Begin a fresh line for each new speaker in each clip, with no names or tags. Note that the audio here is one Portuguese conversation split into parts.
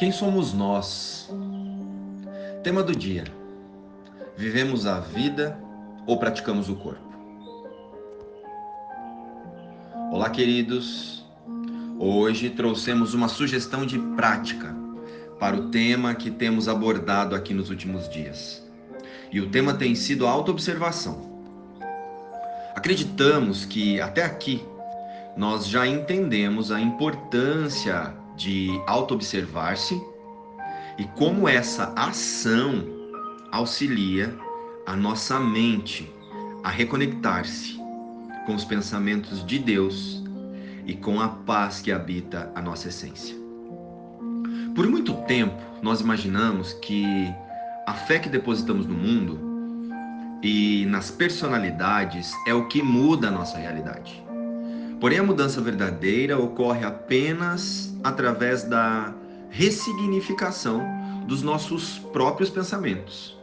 Quem somos nós? Tema do dia: Vivemos a vida ou praticamos o corpo? Olá, queridos. Hoje trouxemos uma sugestão de prática para o tema que temos abordado aqui nos últimos dias. E o tema tem sido a autoobservação. Acreditamos que até aqui nós já entendemos a importância de auto-observar-se e como essa ação auxilia a nossa mente a reconectar-se com os pensamentos de Deus e com a paz que habita a nossa essência. Por muito tempo, nós imaginamos que a fé que depositamos no mundo e nas personalidades é o que muda a nossa realidade. Porém, a mudança verdadeira ocorre apenas através da ressignificação dos nossos próprios pensamentos.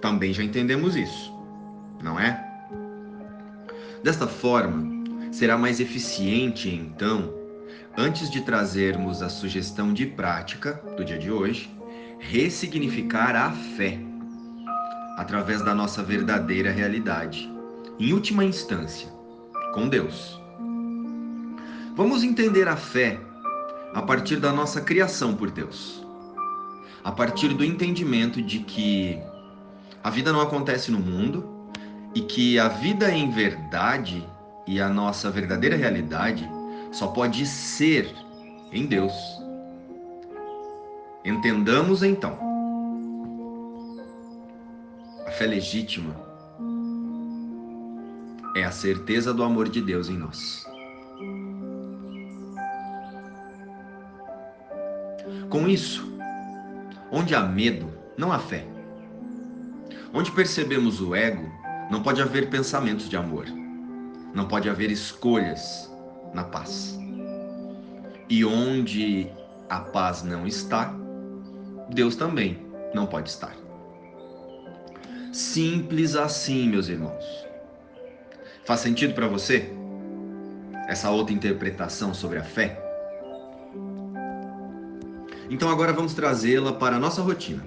Também já entendemos isso, não é? Desta forma, será mais eficiente então, antes de trazermos a sugestão de prática do dia de hoje, ressignificar a fé através da nossa verdadeira realidade. Em última instância, com Deus. Vamos entender a fé a partir da nossa criação por Deus. A partir do entendimento de que a vida não acontece no mundo e que a vida em verdade e a nossa verdadeira realidade só pode ser em Deus. Entendamos então. A fé legítima é a certeza do amor de Deus em nós. Com isso, onde há medo, não há fé. Onde percebemos o ego, não pode haver pensamentos de amor. Não pode haver escolhas na paz. E onde a paz não está, Deus também não pode estar. Simples assim, meus irmãos. Faz sentido para você? Essa outra interpretação sobre a fé? Então agora vamos trazê-la para a nossa rotina.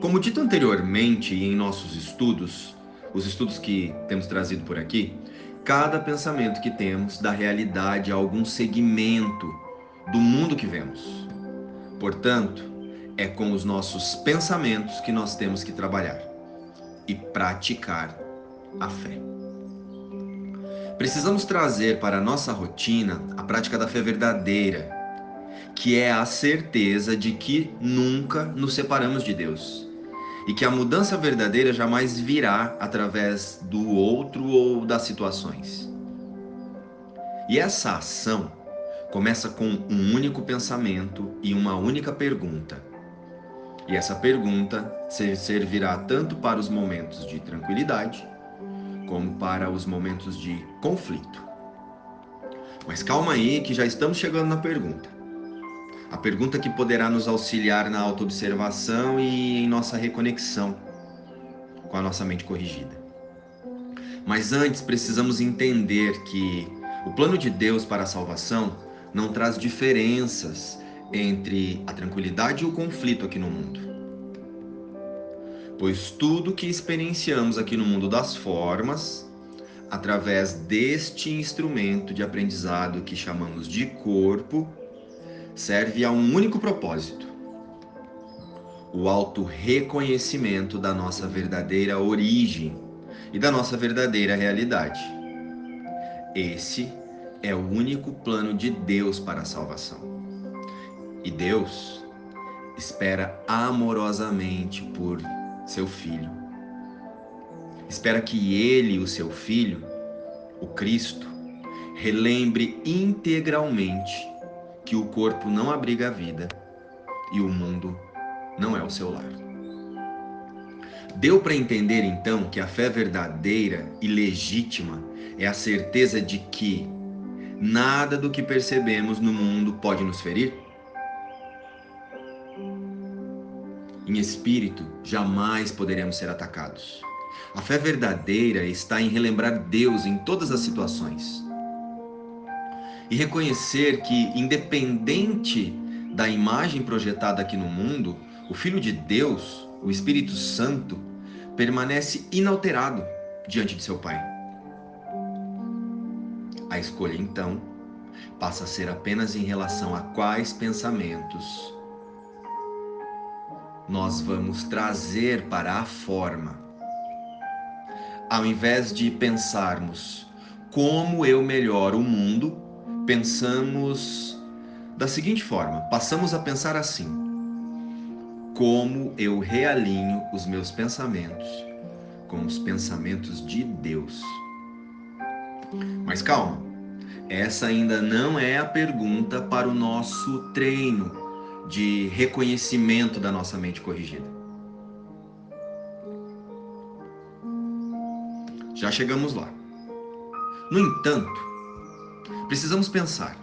Como dito anteriormente em nossos estudos, os estudos que temos trazido por aqui, cada pensamento que temos dá realidade a algum segmento do mundo que vemos. Portanto, é com os nossos pensamentos que nós temos que trabalhar e praticar a fé. Precisamos trazer para a nossa rotina a prática da fé verdadeira, que é a certeza de que nunca nos separamos de Deus e que a mudança verdadeira jamais virá através do outro ou das situações. E essa ação começa com um único pensamento e uma única pergunta. E essa pergunta servirá tanto para os momentos de tranquilidade como para os momentos de conflito. Mas calma aí que já estamos chegando na pergunta. A pergunta que poderá nos auxiliar na autoobservação e em nossa reconexão com a nossa mente corrigida. Mas antes precisamos entender que o plano de Deus para a salvação não traz diferenças entre a tranquilidade e o conflito aqui no mundo pois tudo que experienciamos aqui no mundo das formas, através deste instrumento de aprendizado que chamamos de corpo, serve a um único propósito: o auto-reconhecimento da nossa verdadeira origem e da nossa verdadeira realidade. Esse é o único plano de Deus para a salvação. E Deus espera amorosamente por seu filho. Espera que ele, o seu filho, o Cristo, relembre integralmente que o corpo não abriga a vida e o mundo não é o seu lar. Deu para entender então que a fé verdadeira e legítima é a certeza de que nada do que percebemos no mundo pode nos ferir? Em espírito, jamais poderemos ser atacados. A fé verdadeira está em relembrar Deus em todas as situações e reconhecer que, independente da imagem projetada aqui no mundo, o Filho de Deus, o Espírito Santo, permanece inalterado diante de seu Pai. A escolha, então, passa a ser apenas em relação a quais pensamentos nós vamos trazer para a forma. Ao invés de pensarmos como eu melhoro o mundo, pensamos da seguinte forma: passamos a pensar assim: como eu realinho os meus pensamentos com os pensamentos de Deus. Mas calma, essa ainda não é a pergunta para o nosso treino de reconhecimento da nossa mente corrigida. Já chegamos lá. No entanto, precisamos pensar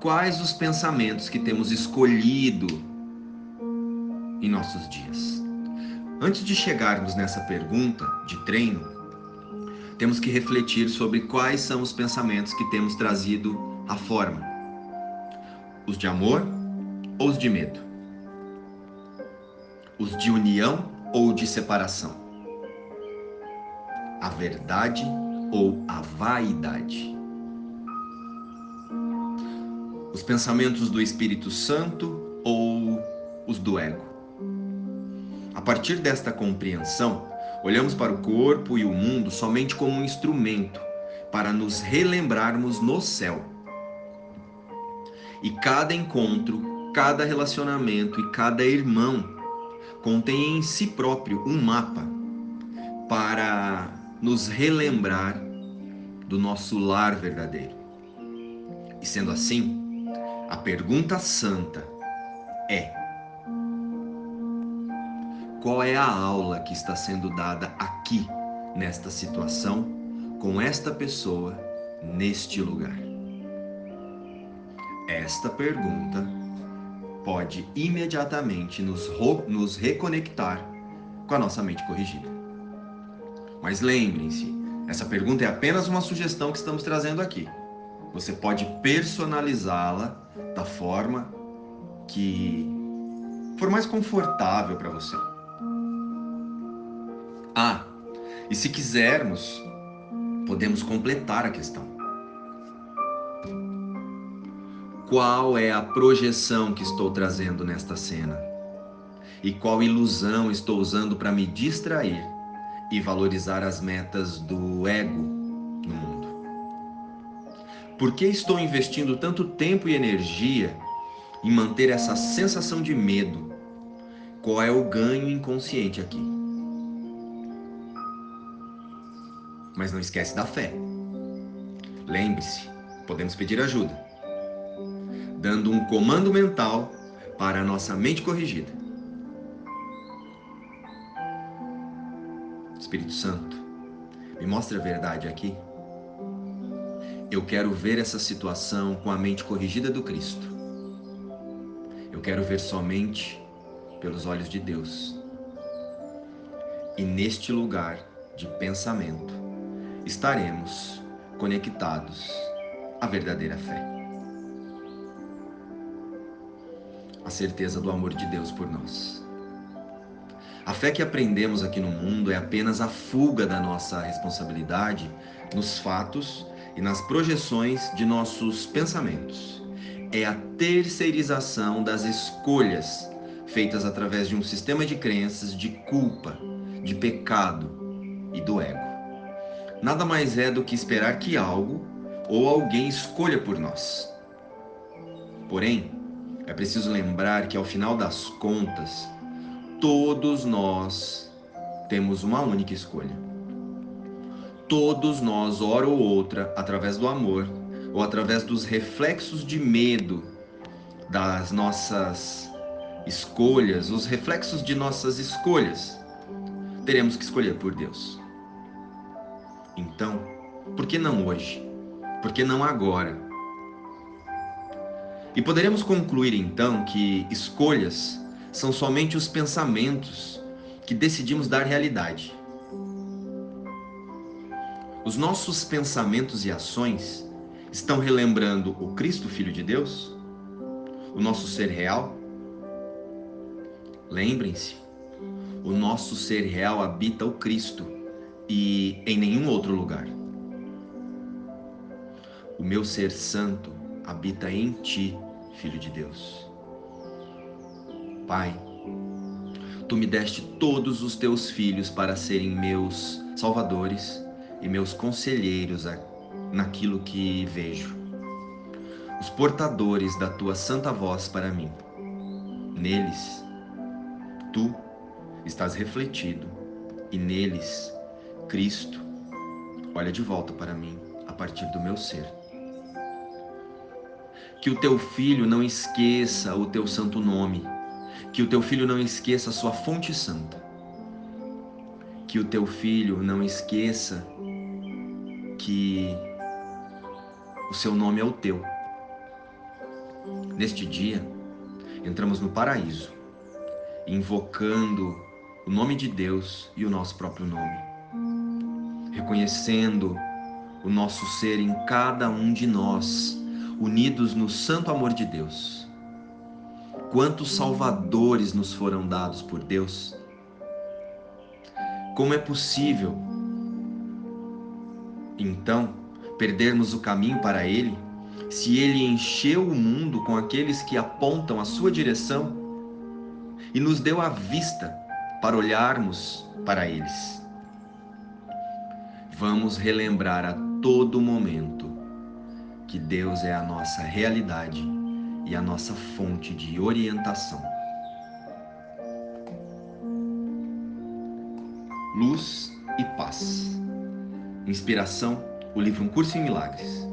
quais os pensamentos que temos escolhido em nossos dias. Antes de chegarmos nessa pergunta de treino, temos que refletir sobre quais são os pensamentos que temos trazido à forma: os de amor ou os de medo? Os de união ou de separação? A verdade ou a vaidade? Os pensamentos do Espírito Santo ou os do ego? A partir desta compreensão, olhamos para o corpo e o mundo somente como um instrumento para nos relembrarmos no céu. E cada encontro, cada relacionamento e cada irmão contém em si próprio um mapa para nos relembrar do nosso lar verdadeiro. E sendo assim, a pergunta santa é: qual é a aula que está sendo dada aqui, nesta situação, com esta pessoa, neste lugar? Esta pergunta pode imediatamente nos, nos reconectar com a nossa mente corrigida. Mas lembrem-se, essa pergunta é apenas uma sugestão que estamos trazendo aqui. Você pode personalizá-la da forma que for mais confortável para você. Ah, e se quisermos, podemos completar a questão. Qual é a projeção que estou trazendo nesta cena? E qual ilusão estou usando para me distrair e valorizar as metas do ego no mundo? Por que estou investindo tanto tempo e energia em manter essa sensação de medo? Qual é o ganho inconsciente aqui? Mas não esquece da fé. Lembre-se, podemos pedir ajuda, dando um comando mental para a nossa mente corrigida. Espírito Santo, me mostre a verdade aqui. Eu quero ver essa situação com a mente corrigida do Cristo. Eu quero ver somente pelos olhos de Deus. E neste lugar de pensamento estaremos conectados à verdadeira fé. A certeza do amor de Deus por nós. A fé que aprendemos aqui no mundo é apenas a fuga da nossa responsabilidade nos fatos e nas projeções de nossos pensamentos. É a terceirização das escolhas feitas através de um sistema de crenças de culpa, de pecado e do ego. Nada mais é do que esperar que algo ou alguém escolha por nós. Porém, é preciso lembrar que ao final das contas, todos nós temos uma única escolha todos nós, hora ou outra, através do amor ou através dos reflexos de medo das nossas escolhas, os reflexos de nossas escolhas, teremos que escolher por Deus. Então, por que não hoje? Por que não agora? E poderemos concluir então que escolhas são somente os pensamentos que decidimos dar realidade. Os nossos pensamentos e ações estão relembrando o Cristo Filho de Deus? o nosso ser real? Lembrem-se, o nosso ser real habita o Cristo e em nenhum outro lugar. O meu ser santo habita em ti, Filho de Deus. Pai, tu me deste todos os teus filhos para serem meus salvadores e meus conselheiros naquilo que vejo, os portadores da tua santa voz para mim. Neles, tu estás refletido e neles, Cristo olha de volta para mim a partir do meu ser. Que o teu filho não esqueça o teu santo nome, que o teu filho não esqueça a sua fonte santa, que o teu filho não esqueça que o seu nome é o teu. Neste dia, entramos no paraíso, invocando o nome de Deus e o nosso próprio nome, reconhecendo o nosso ser em cada um de nós, unidos no santo amor de Deus. Quantos salvadores nos foram dados por Deus? Como é possível, então, perdermos o caminho para Ele, se Ele encheu o mundo com aqueles que apontam a sua direção e nos deu a vista para olharmos para eles. Vamos relembrar a todo momento que Deus é a nossa realidade e a nossa fonte de orientação. Luz e paz. Inspiração: o livro Um Curso em Milagres.